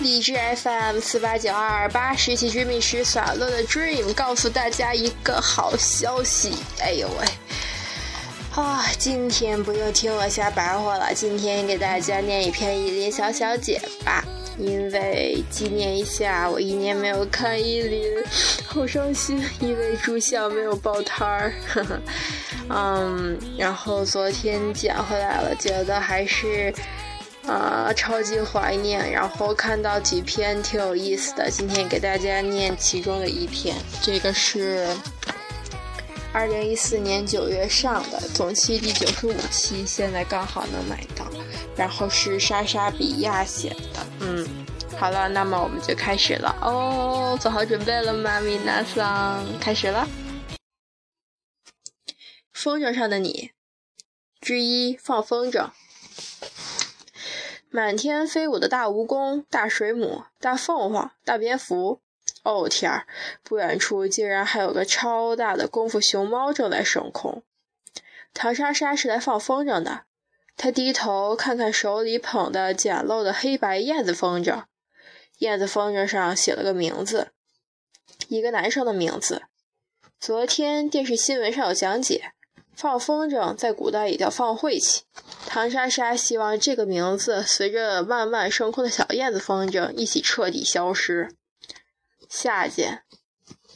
荔枝 FM 四八九二八十期追觅时耍乐的 Dream 告诉大家一个好消息，哎呦喂！啊，今天不用听我瞎白话了，今天给大家念一篇依林小小姐吧，因为纪念一下我一年没有看依林，好伤心，因为住校没有报摊儿，嗯，然后昨天捡回来了，觉得还是。啊，超级怀念！然后看到几篇挺有意思的，今天给大家念其中的一篇。这个是二零一四年九月上的，总期第九十五期，现在刚好能买到。然后是莎莎比亚写的，嗯，好了，那么我们就开始了哦，做好准备了吗，米娜桑？开始了。风筝上的你之一，放风筝。满天飞舞的大蜈蚣、大水母、大凤凰、大蝙蝠，哦天儿！不远处竟然还有个超大的功夫熊猫正在升空。唐莎莎是来放风筝的，她低头看看手里捧的简陋的黑白燕子风筝，燕子风筝上写了个名字，一个男生的名字。昨天电视新闻上有讲解。放风筝在古代也叫放晦气。唐莎莎希望这个名字随着慢慢升空的小燕子风筝一起彻底消失。下贱，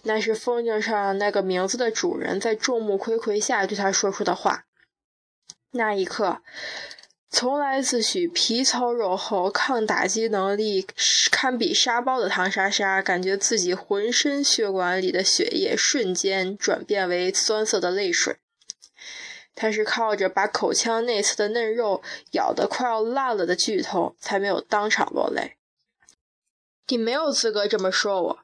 那是风筝上那个名字的主人在众目睽睽下对他说出的话。那一刻，从来自诩皮糙肉厚、抗打击能力堪比沙包的唐莎莎，感觉自己浑身血管里的血液瞬间转变为酸涩的泪水。他是靠着把口腔内侧的嫩肉咬得快要烂了的剧痛，才没有当场落泪。你没有资格这么说我，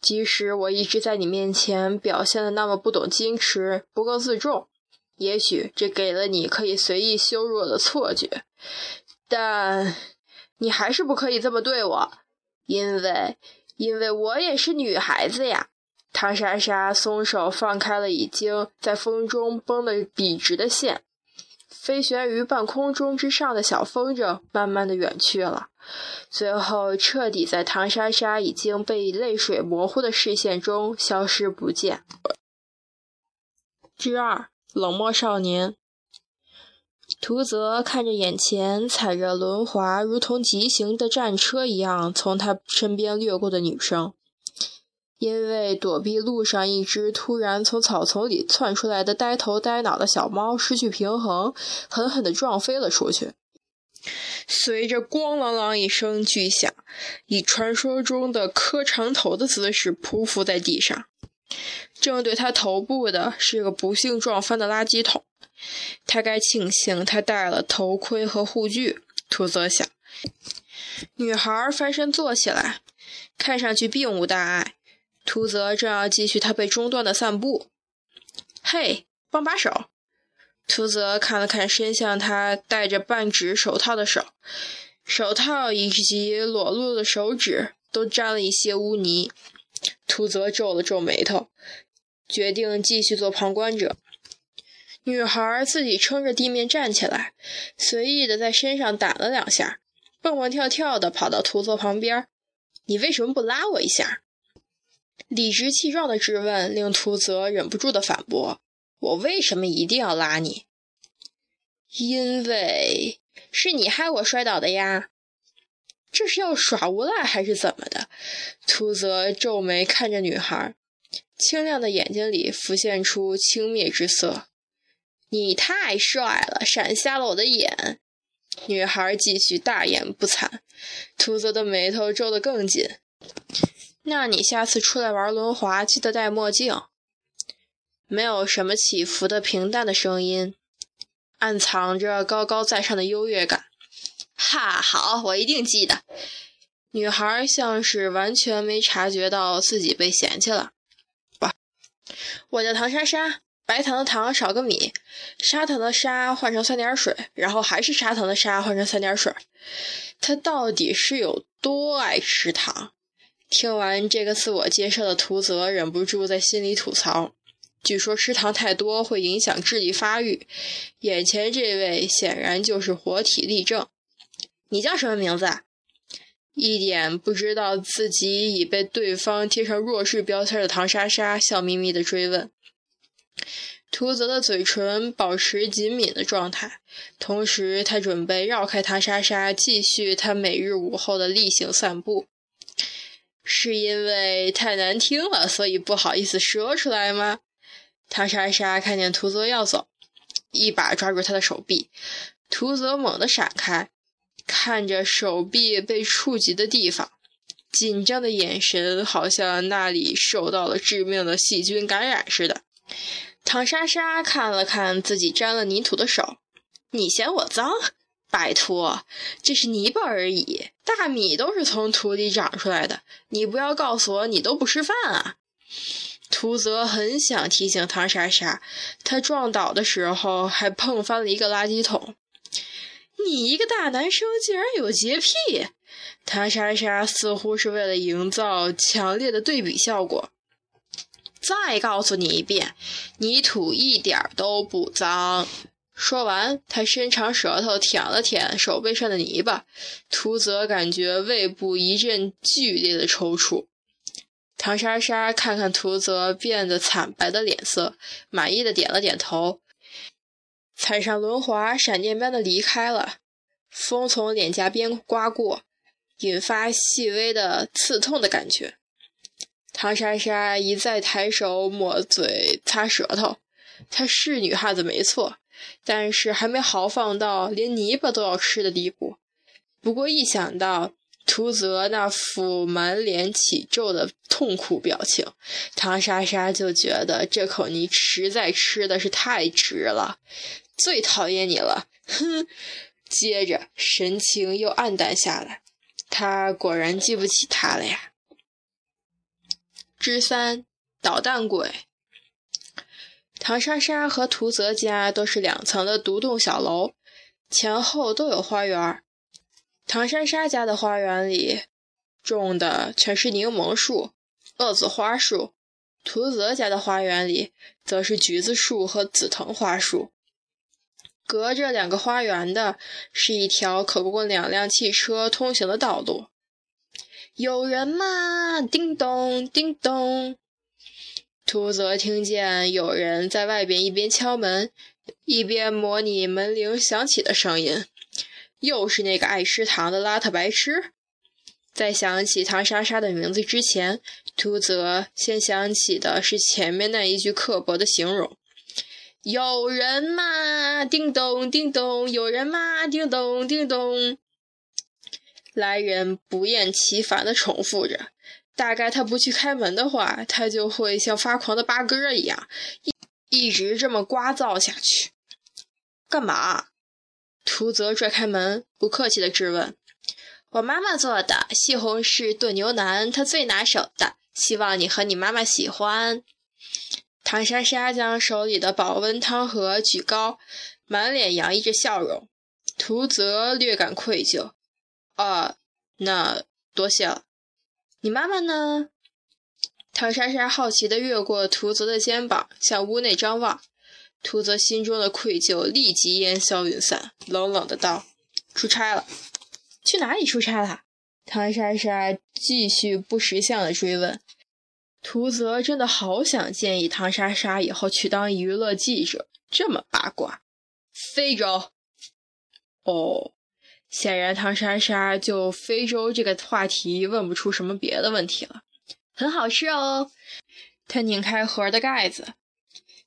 即使我一直在你面前表现的那么不懂矜持、不够自重，也许这给了你可以随意羞辱我的错觉，但你还是不可以这么对我，因为，因为我也是女孩子呀。唐莎莎松手放开了已经在风中绷得笔直的线，飞旋于半空中之上的小风筝慢慢的远去了，最后彻底在唐莎莎已经被泪水模糊的视线中消失不见。之二，冷漠少年。图泽看着眼前踩着轮滑如同疾行的战车一样从他身边掠过的女生。因为躲避路上一只突然从草丛里窜出来的呆头呆脑的小猫失去平衡，狠狠地撞飞了出去。随着“咣啷啷”一声巨响，以传说中的磕长头的姿势匍匐在地上。正对他头部的是个不幸撞翻的垃圾桶。他该庆幸他戴了头盔和护具，图泽想。女孩翻身坐起来，看上去并无大碍。图泽正要继续他被中断的散步，嘿，帮把手！图泽看了看伸向他戴着半指手套的手，手套以及裸露的手指都沾了一些污泥。图泽皱了皱眉头，决定继续做旁观者。女孩自己撑着地面站起来，随意的在身上掸了两下，蹦蹦跳跳的跑到图泽旁边：“你为什么不拉我一下？”理直气壮的质问令图泽忍不住的反驳：“我为什么一定要拉你？因为是你害我摔倒的呀！这是要耍无赖还是怎么的？”图泽皱眉看着女孩，清亮的眼睛里浮现出轻蔑之色：“你太帅了，闪瞎了我的眼。”女孩继续大言不惭，图泽的眉头皱得更紧。那你下次出来玩轮滑，记得戴墨镜。没有什么起伏的平淡的声音，暗藏着高高在上的优越感。哈，好，我一定记得。女孩像是完全没察觉到自己被嫌弃了。我叫唐莎莎，白糖的糖少个米，砂糖的砂换成三点水，然后还是砂糖的砂换成三点水。她到底是有多爱吃糖？听完这个自我介绍的图泽忍不住在心里吐槽：“据说吃糖太多会影响智力发育，眼前这位显然就是活体例证。”你叫什么名字？一点不知道自己已被对方贴上弱势标签的唐莎莎笑眯眯的追问。图泽的嘴唇保持紧抿的状态，同时他准备绕开唐莎莎，继续他每日午后的例行散步。是因为太难听了，所以不好意思说出来吗？唐莎莎看见图泽要走，一把抓住他的手臂，图泽猛地闪开，看着手臂被触及的地方，紧张的眼神好像那里受到了致命的细菌感染似的。唐莎莎看了看自己沾了泥土的手，你嫌我脏？拜托，这是泥巴而已，大米都是从土里长出来的。你不要告诉我你都不吃饭啊！图泽很想提醒唐莎莎，他撞倒的时候还碰翻了一个垃圾桶。你一个大男生竟然有洁癖！唐莎莎似乎是为了营造强烈的对比效果。再告诉你一遍，泥土一点都不脏。说完，他伸长舌头舔了舔手背上的泥巴。图泽感觉胃部一阵剧烈的抽搐。唐莎莎看看图泽变得惨白的脸色，满意的点了点头，踩上轮滑，闪电般的离开了。风从脸颊边刮过，引发细微的刺痛的感觉。唐莎莎一再抬手抹嘴、擦舌头。她是女汉子没错，但是还没豪放到连泥巴都要吃的地步。不过一想到图泽那副满脸起皱的痛苦表情，唐莎莎就觉得这口泥实在吃的是太值了。最讨厌你了，哼！接着神情又暗淡下来。他果然记不起他了呀。之三捣蛋鬼，唐莎莎和图泽家都是两层的独栋小楼，前后都有花园。唐莎莎家的花园里种的全是柠檬树、恶子花树，图泽家的花园里则是橘子树和紫藤花树。隔着两个花园的是一条可供两辆汽车通行的道路。有人吗？叮咚，叮咚。图泽听见有人在外边一边敲门，一边模拟门铃响起的声音。又是那个爱吃糖的邋遢白痴。在想起唐莎莎的名字之前，图泽先想起的是前面那一句刻薄的形容：“有人吗？叮咚，叮咚。有人吗？叮咚，叮咚。”来人不厌其烦地重复着，大概他不去开门的话，他就会像发狂的八哥一样，一一直这么聒噪下去。干嘛？图泽拽开门，不客气地质问：“我妈妈做的西红柿炖牛腩，她最拿手的，希望你和你妈妈喜欢。”唐莎莎将手里的保温汤盒举高，满脸洋溢着笑容。图泽略感愧疚。啊，那多谢了。你妈妈呢？唐莎莎好奇地越过图泽的肩膀，向屋内张望。图泽心中的愧疚立即烟消云散，冷冷的道：“出差了。”“去哪里出差了？”唐莎莎继续不识相的追问。图泽真的好想建议唐莎莎以后去当娱乐记者，这么八卦。非洲。哦。显然，唐莎莎就非洲这个话题问不出什么别的问题了。很好吃哦。他拧开盒的盖子，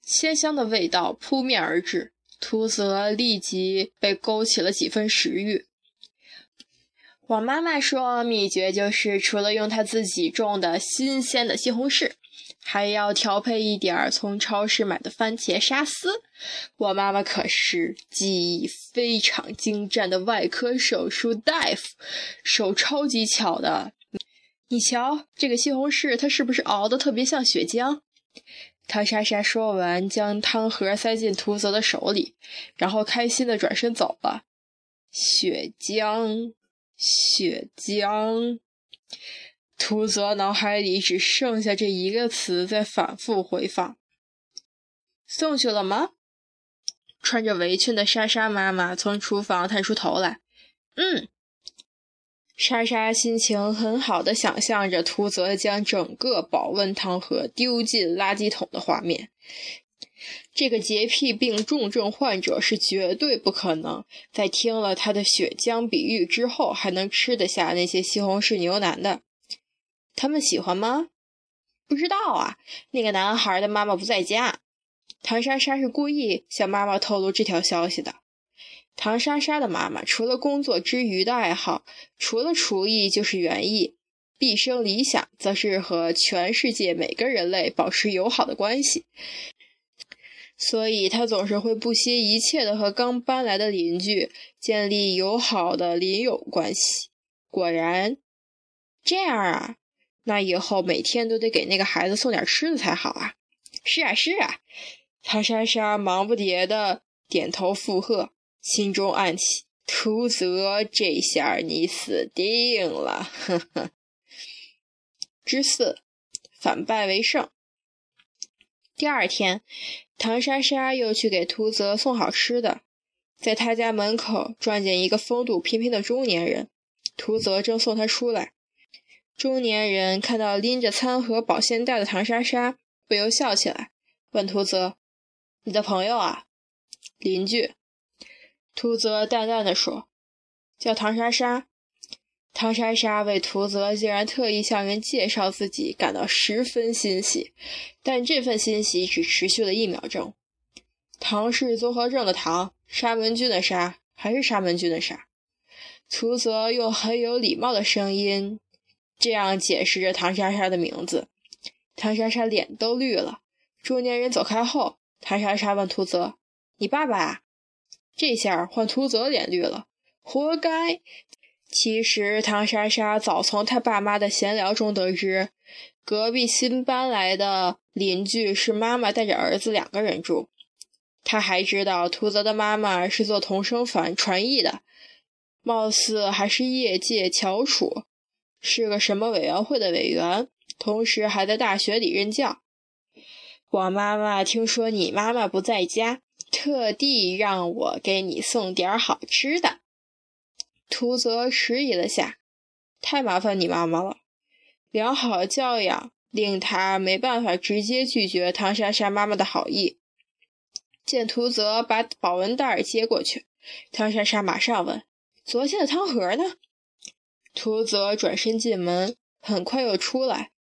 鲜香的味道扑面而至，图泽立即被勾起了几分食欲。我妈妈说，秘诀就是除了用她自己种的新鲜的西红柿。还要调配一点儿从超市买的番茄沙司。我妈妈可是技艺非常精湛的外科手术大夫，手超级巧的。你瞧，这个西红柿它是不是熬的特别像血浆？唐莎莎说完，将汤盒塞进图泽的手里，然后开心的转身走了。血浆，血浆。图泽脑海里只剩下这一个词在反复回放。送去了吗？穿着围裙的莎莎妈妈从厨房探出头来。嗯。莎莎心情很好的想象着图泽将整个保温汤盒丢进垃圾桶的画面。这个洁癖病重症患者是绝对不可能在听了他的血浆比喻之后还能吃得下那些西红柿牛腩的。他们喜欢吗？不知道啊。那个男孩的妈妈不在家。唐莎莎是故意向妈妈透露这条消息的。唐莎莎的妈妈除了工作之余的爱好，除了厨艺就是园艺，毕生理想则是和全世界每个人类保持友好的关系。所以，他总是会不惜一切的和刚搬来的邻居建立友好的邻友关系。果然，这样啊，那以后每天都得给那个孩子送点吃的才好啊！是啊，是啊，唐莎莎忙不迭的点头附和，心中暗喜：图泽，这下你死定了！呵呵。之四，反败为胜。第二天。唐莎莎又去给图泽送好吃的，在他家门口撞见一个风度翩翩的中年人，图泽正送他出来。中年人看到拎着餐盒、保鲜袋的唐莎莎，不由笑起来，问图泽：“你的朋友啊？”邻居。图泽淡淡的说：“叫唐莎莎。”唐莎莎为图泽竟然特意向人介绍自己感到十分欣喜，但这份欣喜只持续了一秒钟。唐氏综合症的唐，沙门菌的沙，还是沙门菌的沙。图泽用很有礼貌的声音这样解释着唐莎莎的名字。唐莎莎脸都绿了。中年人走开后，唐莎莎问图泽：“你爸爸？”这下换图泽脸绿了，活该。其实，唐莎莎早从她爸妈的闲聊中得知，隔壁新搬来的邻居是妈妈带着儿子两个人住。她还知道，图泽的妈妈是做同声传传译的，貌似还是业界翘楚，是个什么委员会的委员，同时还在大学里任教。我妈妈听说你妈妈不在家，特地让我给你送点好吃的。图泽迟疑了下，太麻烦你妈妈了。良好教养令他没办法直接拒绝唐莎莎妈妈的好意。见图泽把保温袋接过去，唐莎莎马上问：“昨天的汤盒呢？”图泽转身进门，很快又出来，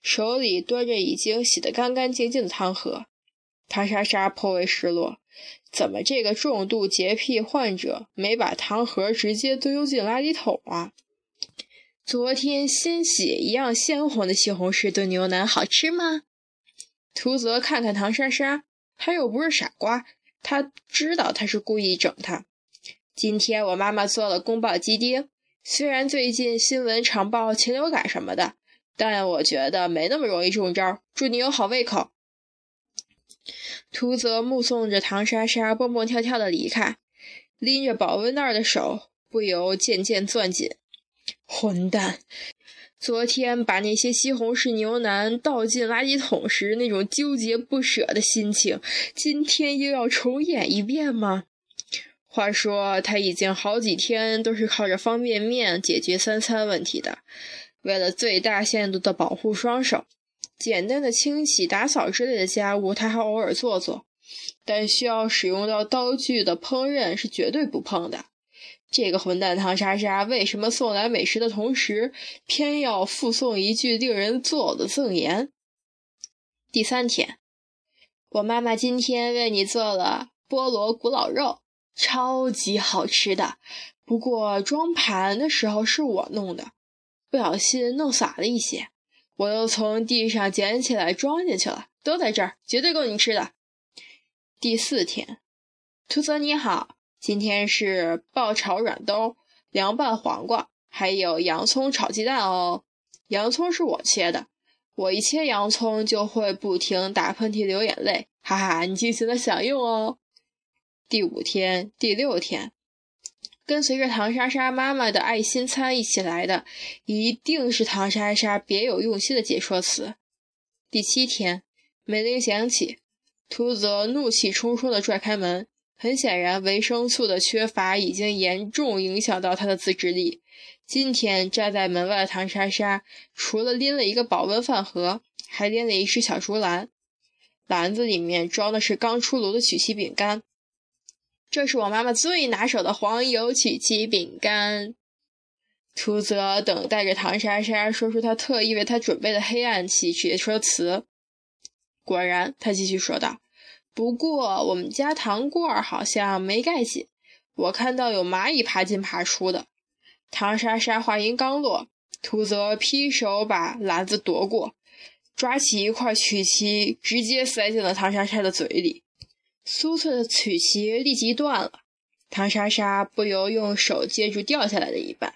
手里端着已经洗得干干净净的汤盒。唐莎莎颇为失落。怎么这个重度洁癖患者没把汤盒直接丢进垃圾桶啊？昨天鲜血一样鲜红的西红柿炖牛腩好吃吗？图泽看看唐莎莎，他又不是傻瓜，他知道他是故意整他。今天我妈妈做了宫保鸡丁，虽然最近新闻常报禽流感什么的，但我觉得没那么容易中招。祝你有好胃口。图泽目送着唐莎莎蹦蹦跳跳的离开，拎着保温袋的手不由渐渐攥紧。混蛋！昨天把那些西红柿牛腩倒进垃圾桶时那种纠结不舍的心情，今天又要重演一遍吗？话说他已经好几天都是靠着方便面解决三餐问题的，为了最大限度的保护双手。简单的清洗、打扫之类的家务，他还偶尔做做，但需要使用到刀具的烹饪是绝对不碰的。这个混蛋唐莎莎为什么送来美食的同时，偏要附送一句令人作呕的赠言？第三天，我妈妈今天为你做了菠萝古老肉，超级好吃的。不过装盘的时候是我弄的，不小心弄洒了一些。我又从地上捡起来装进去了，都在这儿，绝对够你吃的。第四天，图泽你好，今天是爆炒软兜、凉拌黄瓜，还有洋葱炒鸡蛋哦。洋葱是我切的，我一切洋葱就会不停打喷嚏、流眼泪，哈哈，你尽情的享用哦。第五天、第六天。跟随着唐莎莎妈妈的爱心餐一起来的，一定是唐莎莎别有用心的解说词。第七天，门铃响起，图泽怒气冲冲地拽开门，很显然，维生素的缺乏已经严重影响到他的自制力。今天站在门外的唐莎莎，除了拎了一个保温饭盒，还拎了一只小竹篮，篮子里面装的是刚出炉的曲奇饼干。这是我妈妈最拿手的黄油曲奇饼干。图泽等待着唐莎莎说出她特意为她准备的黑暗喜剧说辞。果然，他继续说道：“不过我们家糖罐好像没盖紧，我看到有蚂蚁爬进爬出的。”唐莎莎话音刚落，图泽劈手把篮子夺过，抓起一块曲奇，直接塞进了唐莎莎的嘴里。酥脆的曲奇立即断了，唐莎莎不由用手接住掉下来的一半，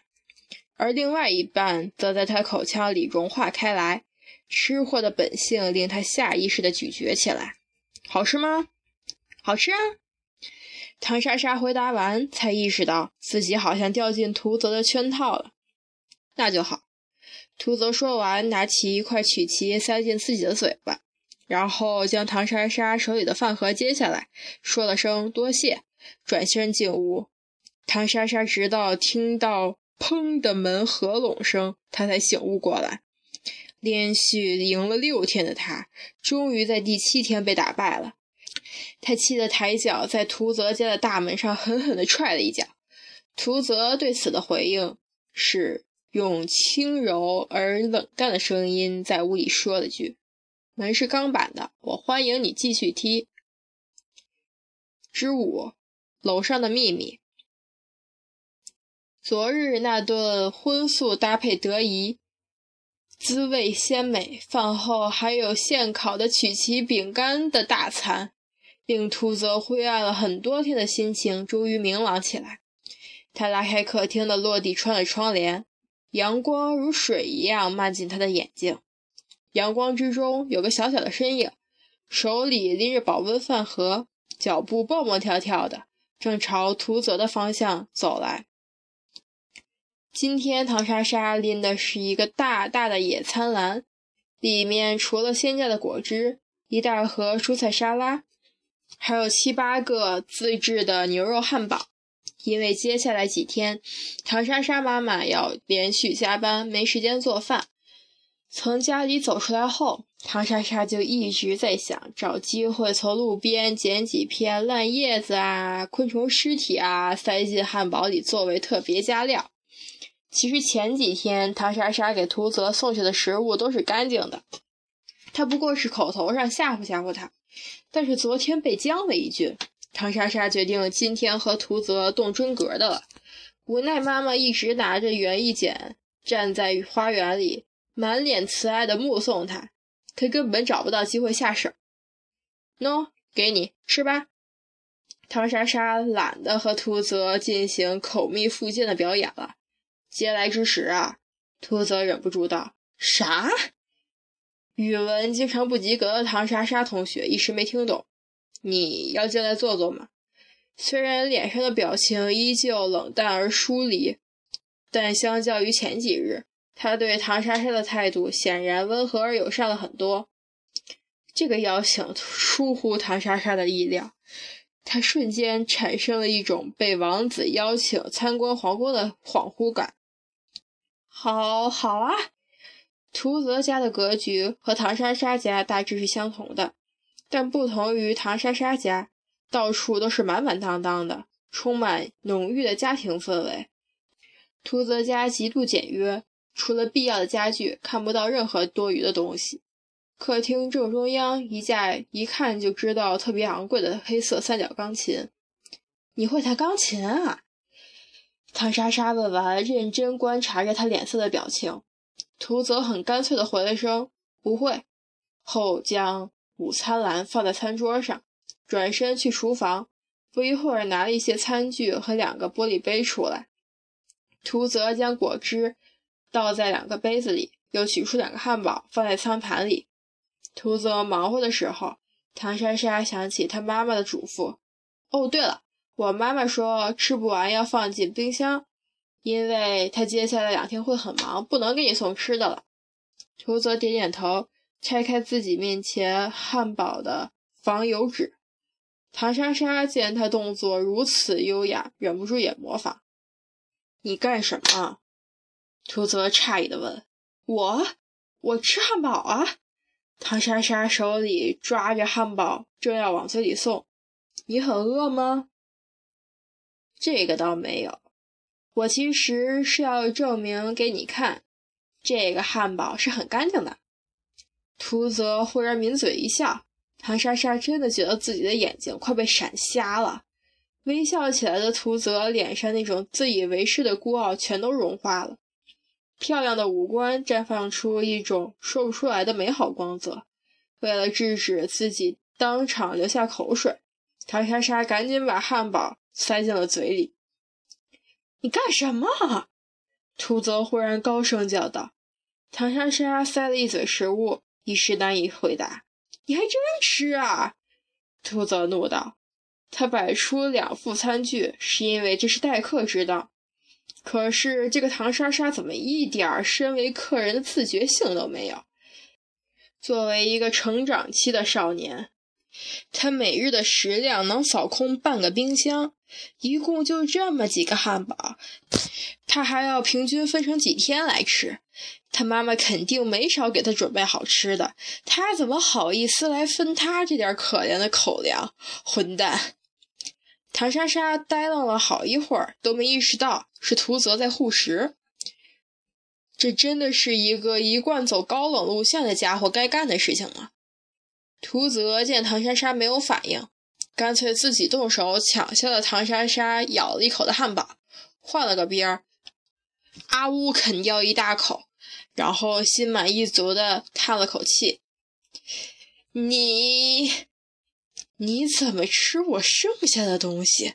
而另外一半则在她口腔里融化开来。吃货的本性令她下意识地咀嚼起来。好吃吗？好吃啊！唐莎莎回答完，才意识到自己好像掉进图泽的圈套了。那就好。图泽说完，拿起一块曲奇塞进自己的嘴巴，然后将唐莎莎手里的饭盒接下来，说了声多谢，转身进屋。唐莎莎直到听到“砰”的门合拢声，她才醒悟过来。连续赢了六天的她，终于在第七天被打败了。他气得抬脚在图泽家的大门上狠狠地踹了一脚。图泽对此的回应是用轻柔而冷淡的声音在屋里说了句：“门是钢板的，我欢迎你继续踢。”之五，楼上的秘密。昨日那顿荤素搭配得宜，滋味鲜美，饭后还有现烤的曲奇饼干的大餐。令秃泽灰暗了很多天的心情终于明朗起来。他拉开客厅的落地窗的窗帘，阳光如水一样漫进他的眼睛。阳光之中有个小小的身影，手里拎着保温饭盒，脚步蹦蹦跳跳的，正朝图泽的方向走来。今天唐莎莎拎的是一个大大的野餐篮，里面除了鲜榨的果汁，一大盒蔬菜沙拉。还有七八个自制的牛肉汉堡，因为接下来几天唐莎莎妈妈要连续加班，没时间做饭。从家里走出来后，唐莎莎就一直在想找机会从路边捡几片烂叶子啊、昆虫尸体啊，塞进汉堡里作为特别加料。其实前几天唐莎莎给图泽送去的食物都是干净的，他不过是口头上吓唬吓唬他。但是昨天被将了一军，唐莎莎决定今天和图泽动真格的了。无奈妈妈一直拿着园艺剪站在花园里，满脸慈爱的目送他，他根本找不到机会下手。喏，给你吃吧。唐莎莎懒得和图泽进行口蜜腹剑的表演了。嗟来之时啊，图泽忍不住道：“啥？”语文经常不及格的唐莎莎同学一时没听懂，你要进来坐坐吗？虽然脸上的表情依旧冷淡而疏离，但相较于前几日，他对唐莎莎的态度显然温和而友善了很多。这个邀请出乎唐莎莎的意料，她瞬间产生了一种被王子邀请参观皇宫的恍惚感。好好啊。图泽家的格局和唐莎莎家大致是相同的，但不同于唐莎莎家，到处都是满满当当的，充满浓郁的家庭氛围。图泽家极度简约，除了必要的家具，看不到任何多余的东西。客厅正中央一架一看就知道特别昂贵的黑色三角钢琴。你会弹钢琴啊？唐莎莎问完，认真观察着他脸色的表情。图泽很干脆地回了声“不会”，后将午餐篮放在餐桌上，转身去厨房。不一会儿，拿了一些餐具和两个玻璃杯出来。图泽将果汁倒在两个杯子里，又取出两个汉堡放在餐盘里。图泽忙活的时候，唐莎莎想起她妈妈的嘱咐：“哦，对了，我妈妈说吃不完要放进冰箱。”因为他接下来两天会很忙，不能给你送吃的了。图泽点点头，拆开自己面前汉堡的防油纸，唐莎莎见他动作如此优雅，忍不住也模仿。你干什么？图泽诧异的问。我，我吃汉堡啊！唐莎莎手里抓着汉堡，正要往嘴里送。你很饿吗？这个倒没有，我其实是要证明给你看，这个汉堡是很干净的。图泽忽然抿嘴一笑，唐莎莎真的觉得自己的眼睛快被闪瞎了。微笑起来的图泽脸上那种自以为是的孤傲全都融化了，漂亮的五官绽放出一种说不出来的美好光泽。为了制止自己当场流下口水，唐莎莎赶紧把汉堡塞进了嘴里。“你干什么？”图泽忽然高声叫道。唐莎莎塞了一嘴食物。一时难以回答。你还真吃啊！兔子怒道。他摆出两副餐具，是因为这是待客之道。可是这个唐莎莎怎么一点身为客人的自觉性都没有？作为一个成长期的少年，他每日的食量能扫空半个冰箱，一共就这么几个汉堡，他还要平均分成几天来吃。他妈妈肯定没少给他准备好吃的，他怎么好意思来分他这点可怜的口粮？混蛋！唐莎莎呆愣了好一会儿，都没意识到是图泽在护食。这真的是一个一贯走高冷路线的家伙该干的事情吗？图泽见唐莎莎没有反应，干脆自己动手抢下了唐莎莎咬了一口的汉堡，换了个边儿，阿呜啃掉一大口。然后心满意足的叹了口气：“你，你怎么吃我剩下的东西？”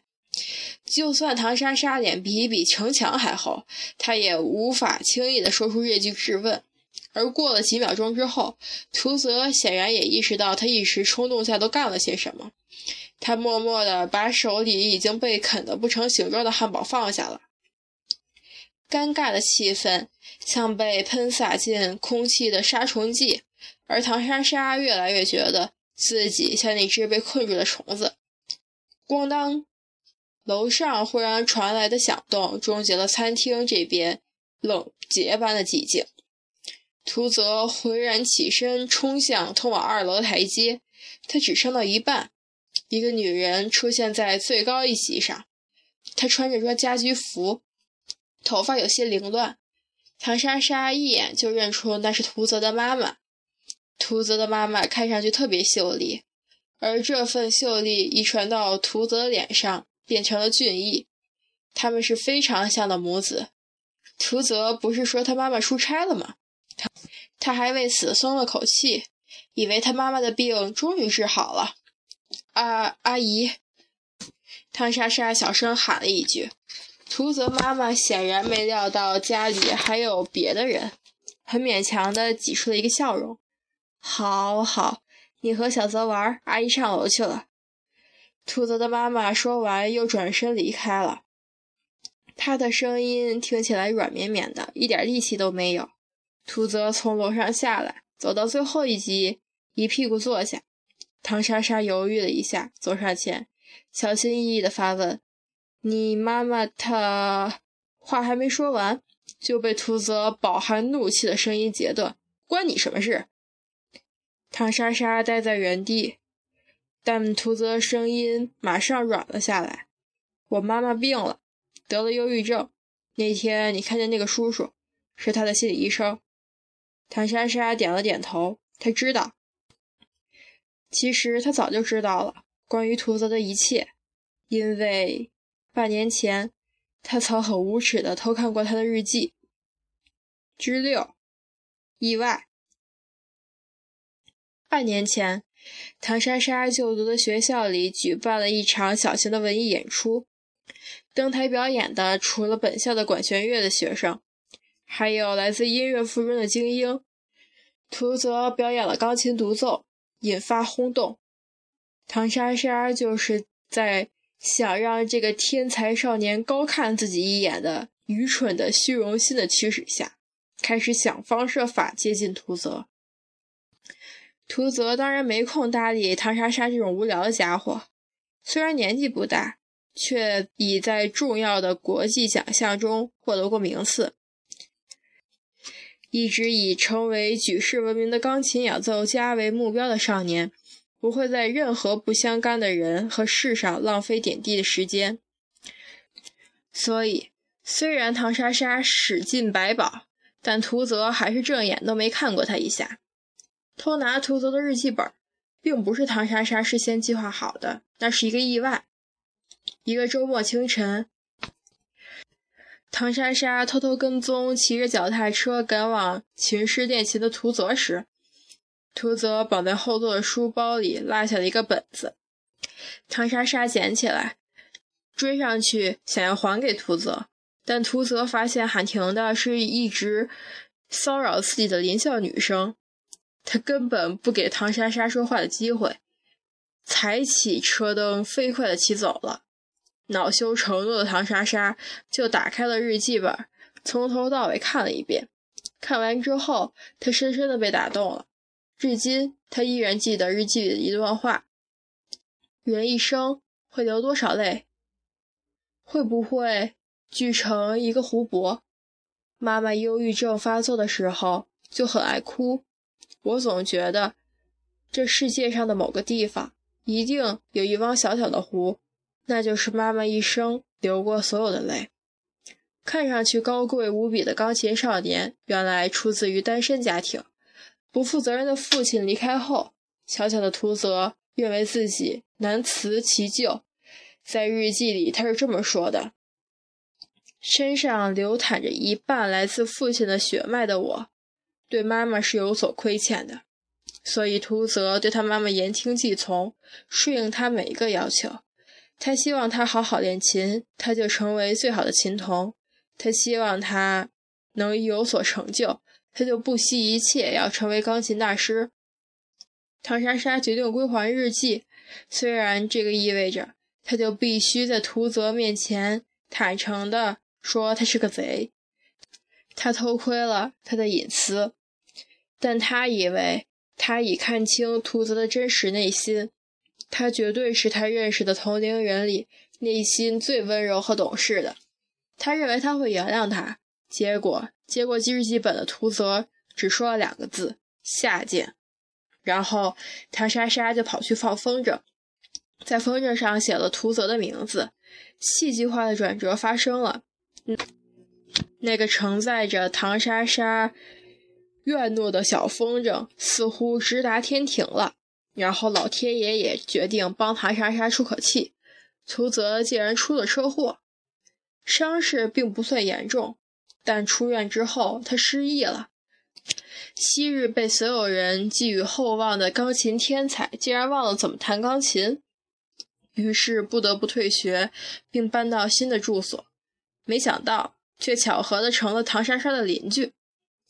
就算唐莎莎脸皮比城墙还厚，她也无法轻易的说出这句质问。而过了几秒钟之后，图泽显然也意识到他一时冲动下都干了些什么。他默默的把手里已经被啃得不成形状的汉堡放下了。尴尬的气氛像被喷洒进空气的杀虫剂，而唐莎莎越来越觉得自己像那只被困住的虫子。咣当！楼上忽然传来的响动终结了餐厅这边冷结般的寂静。图泽浑然起身，冲向通往二楼的台阶。他只上到一半，一个女人出现在最高一席上。她穿着装家居服。头发有些凌乱，唐莎莎一眼就认出那是图泽的妈妈。图泽的妈妈看上去特别秀丽，而这份秀丽遗传到图泽的脸上，变成了俊逸。他们是非常像的母子。图泽不是说他妈妈出差了吗？他他还为此松了口气，以为他妈妈的病终于治好了。阿阿姨，汤莎莎小声喊了一句。图泽妈妈显然没料到家里还有别的人，很勉强的挤出了一个笑容。好好，你和小泽玩，阿姨上楼去了。图泽的妈妈说完，又转身离开了。她的声音听起来软绵绵的，一点力气都没有。图泽从楼上下来，走到最后一级，一屁股坐下。唐莎莎犹豫了一下，走上前，小心翼翼的发问。你妈妈她话还没说完，就被图泽饱含怒气的声音截断。关你什么事？唐莎莎呆在原地，但图泽声音马上软了下来。我妈妈病了，得了忧郁症。那天你看见那个叔叔，是他的心理医生。唐莎莎点了点头，她知道。其实她早就知道了关于图泽的一切，因为。半年前，他曾很无耻地偷看过他的日记。之六，意外。半年前，唐莎莎就读的学校里举办了一场小型的文艺演出，登台表演的除了本校的管弦乐的学生，还有来自音乐附中的精英。图泽表演了钢琴独奏，引发轰动。唐莎莎就是在。想让这个天才少年高看自己一眼的愚蠢的虚荣心的驱使下，开始想方设法接近图泽。图泽当然没空搭理唐莎莎这种无聊的家伙，虽然年纪不大，却已在重要的国际奖项中获得过名次。一直以成为举世闻名的钢琴演奏家为目标的少年，不会在任何不相干的人和事上浪费点滴的时间。所以，虽然唐莎莎使尽百宝，但图泽还是正眼都没看过他一下。偷拿图泽的日记本，并不是唐莎莎事先计划好的，那是一个意外。一个周末清晨。唐莎莎偷偷跟踪，骑着脚踏车赶往琴师练琴的图泽时，图泽绑在后座的书包里落下了一个本子。唐莎莎捡起来，追上去想要还给图泽，但图泽发现喊停的是一直骚扰自己的邻校女生，他根本不给唐莎莎说话的机会，踩起车灯飞快地骑走了。恼羞成怒的唐莎莎就打开了日记本，从头到尾看了一遍。看完之后，她深深的被打动了。至今，她依然记得日记里的一段话：“人一生会流多少泪？会不会聚成一个湖泊？”妈妈忧郁症发作的时候就很爱哭。我总觉得，这世界上的某个地方一定有一汪小小的湖。那就是妈妈一生流过所有的泪。看上去高贵无比的钢琴少年，原来出自于单身家庭。不负责任的父亲离开后，小小的图泽认为自己难辞其咎。在日记里，他是这么说的：“身上流淌着一半来自父亲的血脉的我，对妈妈是有所亏欠的。所以，图泽对他妈妈言听计从，顺应他每一个要求。”他希望他好好练琴，他就成为最好的琴童；他希望他能有所成就，他就不惜一切要成为钢琴大师。唐莎莎决定归还日记，虽然这个意味着他就必须在图泽面前坦诚地说他是个贼，他偷窥了他的隐私，但他以为他已看清图泽的真实内心。他绝对是他认识的同龄人里内心最温柔和懂事的。他认为他会原谅他，结果接过记日记本的图泽只说了两个字：“下贱。”然后唐莎莎就跑去放风筝，在风筝上写了图泽的名字。戏剧化的转折发生了，那个承载着唐莎莎怨怒的小风筝似乎直达天庭了。然后老天爷也决定帮唐莎莎出口气，邱泽竟然出了车祸，伤势并不算严重，但出院之后他失忆了。昔日被所有人寄予厚望的钢琴天才，竟然忘了怎么弹钢琴，于是不得不退学，并搬到新的住所。没想到，却巧合的成了唐莎莎的邻居。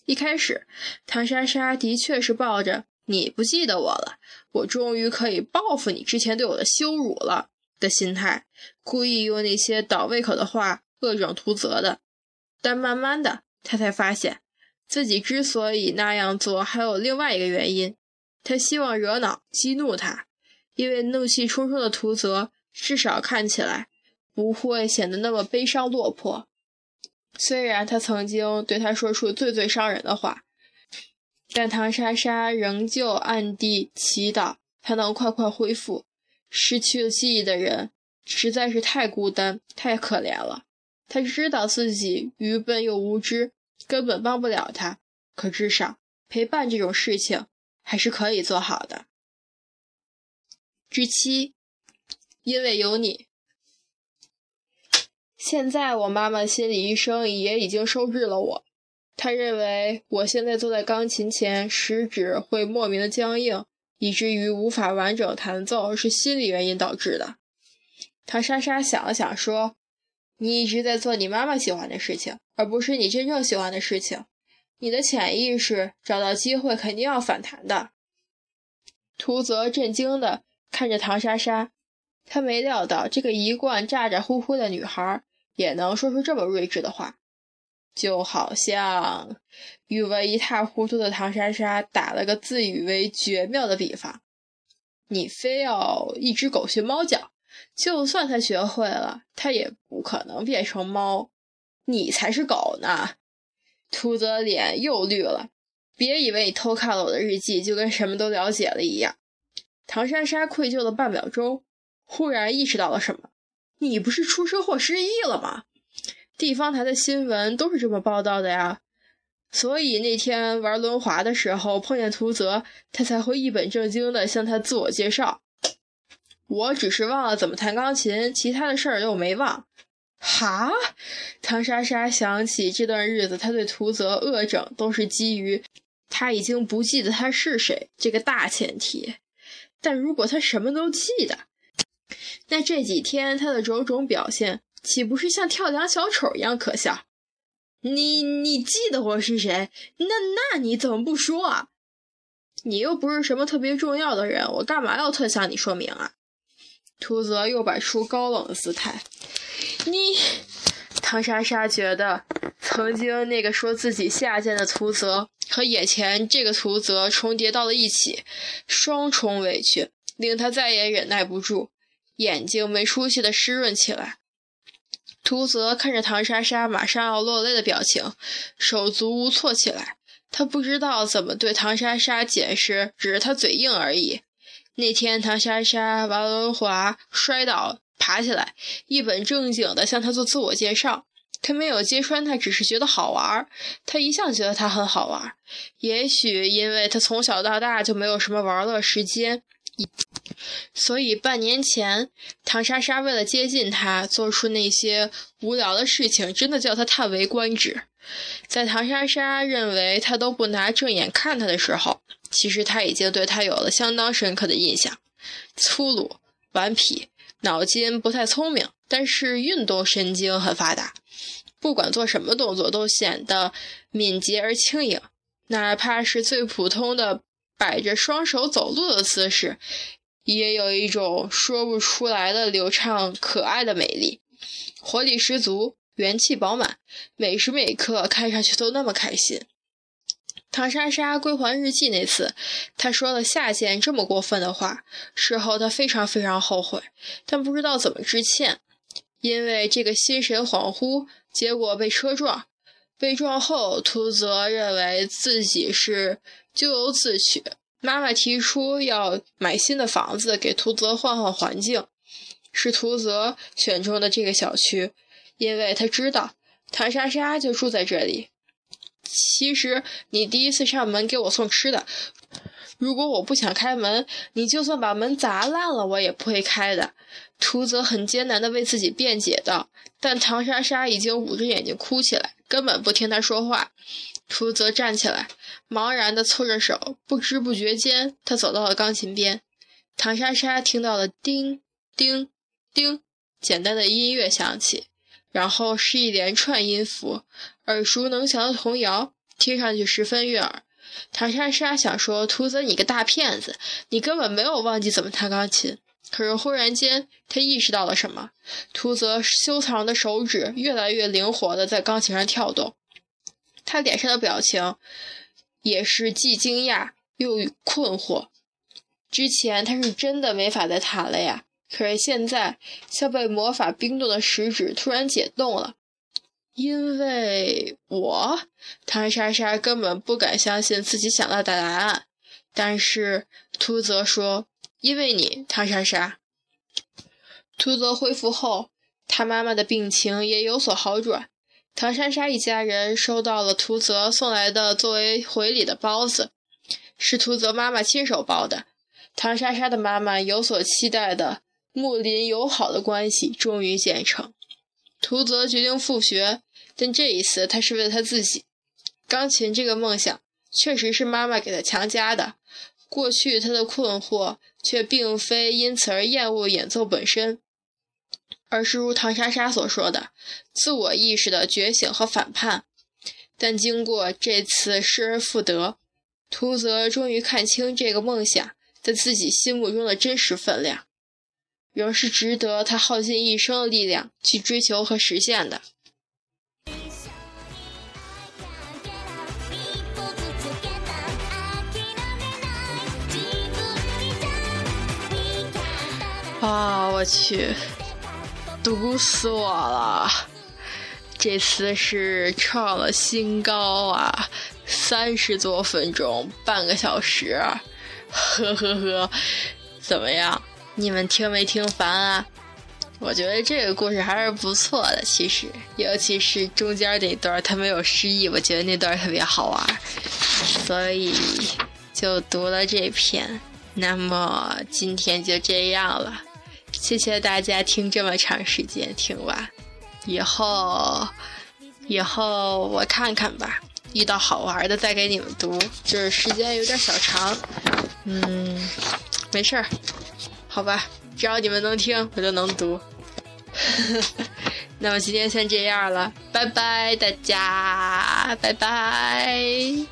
一开始，唐莎莎的确是抱着。你不记得我了，我终于可以报复你之前对我的羞辱了的心态，故意用那些倒胃口的话恶整图泽的。但慢慢的，他才发现自己之所以那样做，还有另外一个原因。他希望惹恼、激怒他，因为怒气冲冲的图泽至少看起来不会显得那么悲伤落魄。虽然他曾经对他说出最最伤人的话。但唐莎莎仍旧暗地祈祷他能快快恢复。失去了记忆的人实在是太孤单、太可怜了。他知道自己愚笨又无知，根本帮不了他。可至少陪伴这种事情还是可以做好的。之七，因为有你。现在我妈妈心理医生也已经收治了我。他认为我现在坐在钢琴前，食指会莫名的僵硬，以至于无法完整弹奏，是心理原因导致的。唐莎莎想了想说：“你一直在做你妈妈喜欢的事情，而不是你真正喜欢的事情。你的潜意识找到机会肯定要反弹的。”图泽震惊的看着唐莎莎，他没料到这个一贯咋咋呼呼的女孩也能说出这么睿智的话。就好像语文一塌糊涂的唐莎莎打了个自以为绝妙的比方：“你非要一只狗学猫叫，就算它学会了，它也不可能变成猫。你才是狗呢！秃子脸又绿了。别以为你偷看了我的日记，就跟什么都了解了一样。唐莎莎愧疚了半秒钟，忽然意识到了什么：你不是出车祸失忆了吗？地方台的新闻都是这么报道的呀。所以那天玩轮滑的时候碰见图泽，他才会一本正经地向他自我介绍。我只是忘了怎么弹钢琴，其他的事儿又没忘。哈，唐莎莎想起这段日子，他对图泽恶整都是基于他已经不记得他是谁这个大前提。但如果他什么都记得，那这几天他的种种表现岂不是像跳梁小丑一样可笑？你你记得我是谁？那那你怎么不说啊？你又不是什么特别重要的人，我干嘛要特向你说明啊？秃泽又摆出高冷的姿态。你，唐莎莎觉得曾经那个说自己下贱的秃泽和眼前这个秃泽重叠到了一起，双重委屈令她再也忍耐不住，眼睛没出息的湿润起来。秃泽看着唐莎莎马上要落泪的表情，手足无措起来。他不知道怎么对唐莎莎解释，只是他嘴硬而已。那天唐莎莎玩轮滑摔倒，爬起来，一本正经地向他做自我介绍。他没有揭穿他，只是觉得好玩。他一向觉得他很好玩，也许因为他从小到大就没有什么玩乐时间。所以半年前，唐莎莎为了接近他，做出那些无聊的事情，真的叫他叹为观止。在唐莎莎认为他都不拿正眼看他的时候，其实他已经对他有了相当深刻的印象：粗鲁、顽皮，脑筋不太聪明，但是运动神经很发达，不管做什么动作都显得敏捷而轻盈，哪怕是最普通的。摆着双手走路的姿势，也有一种说不出来的流畅可爱的美丽，活力十足，元气饱满，每时每刻看上去都那么开心。唐莎莎归还日记那次，她说了下贱这么过分的话，事后她非常非常后悔，但不知道怎么致歉，因为这个心神恍惚，结果被车撞。被撞后，图泽认为自己是咎由自取。妈妈提出要买新的房子给图泽换换环境，是图泽选中的这个小区，因为他知道唐莎莎就住在这里。其实你第一次上门给我送吃的，如果我不想开门，你就算把门砸烂了，我也不会开的。图泽很艰难地为自己辩解道，但唐莎莎已经捂着眼睛哭起来。根本不听他说话，秃泽站起来，茫然地凑着手，不知不觉间，他走到了钢琴边。唐莎莎听到了叮叮叮简单的音乐响起，然后是一连串音符，耳熟能详的童谣，听上去十分悦耳。唐莎莎想说：“秃泽，你个大骗子，你根本没有忘记怎么弹钢琴。”可是忽然间，他意识到了什么。秃泽修长的手指越来越灵活地在钢琴上跳动，他脸上的表情也是既惊讶又困惑。之前他是真的没法再弹了呀，可是现在像被魔法冰冻的食指突然解冻了。因为我，唐莎莎根本不敢相信自己想到的答案。但是秃泽说。因为你，唐莎莎。秃泽恢复后，他妈妈的病情也有所好转。唐莎莎一家人收到了秃泽送来的作为回礼的包子，是秃泽妈妈亲手包的。唐莎莎的妈妈有所期待的睦邻友好的关系终于建成。秃泽决定复学，但这一次他是为了他自己。钢琴这个梦想确实是妈妈给他强加的。过去他的困惑。却并非因此而厌恶演奏本身，而是如唐莎莎所说的，自我意识的觉醒和反叛。但经过这次失而复得，秃泽终于看清这个梦想在自己心目中的真实分量，仍是值得他耗尽一生的力量去追求和实现的。啊，我去，毒死我了！这次是创了新高啊，三十多分钟，半个小时，呵呵呵，怎么样？你们听没听烦啊？我觉得这个故事还是不错的，其实，尤其是中间那段他没有失忆，我觉得那段特别好玩，所以就读了这篇。那么今天就这样了，谢谢大家听这么长时间听完。以后，以后我看看吧，遇到好玩的再给你们读。就是时间有点小长，嗯，没事儿，好吧，只要你们能听，我就能读。那么今天先这样了，拜拜，大家，拜拜。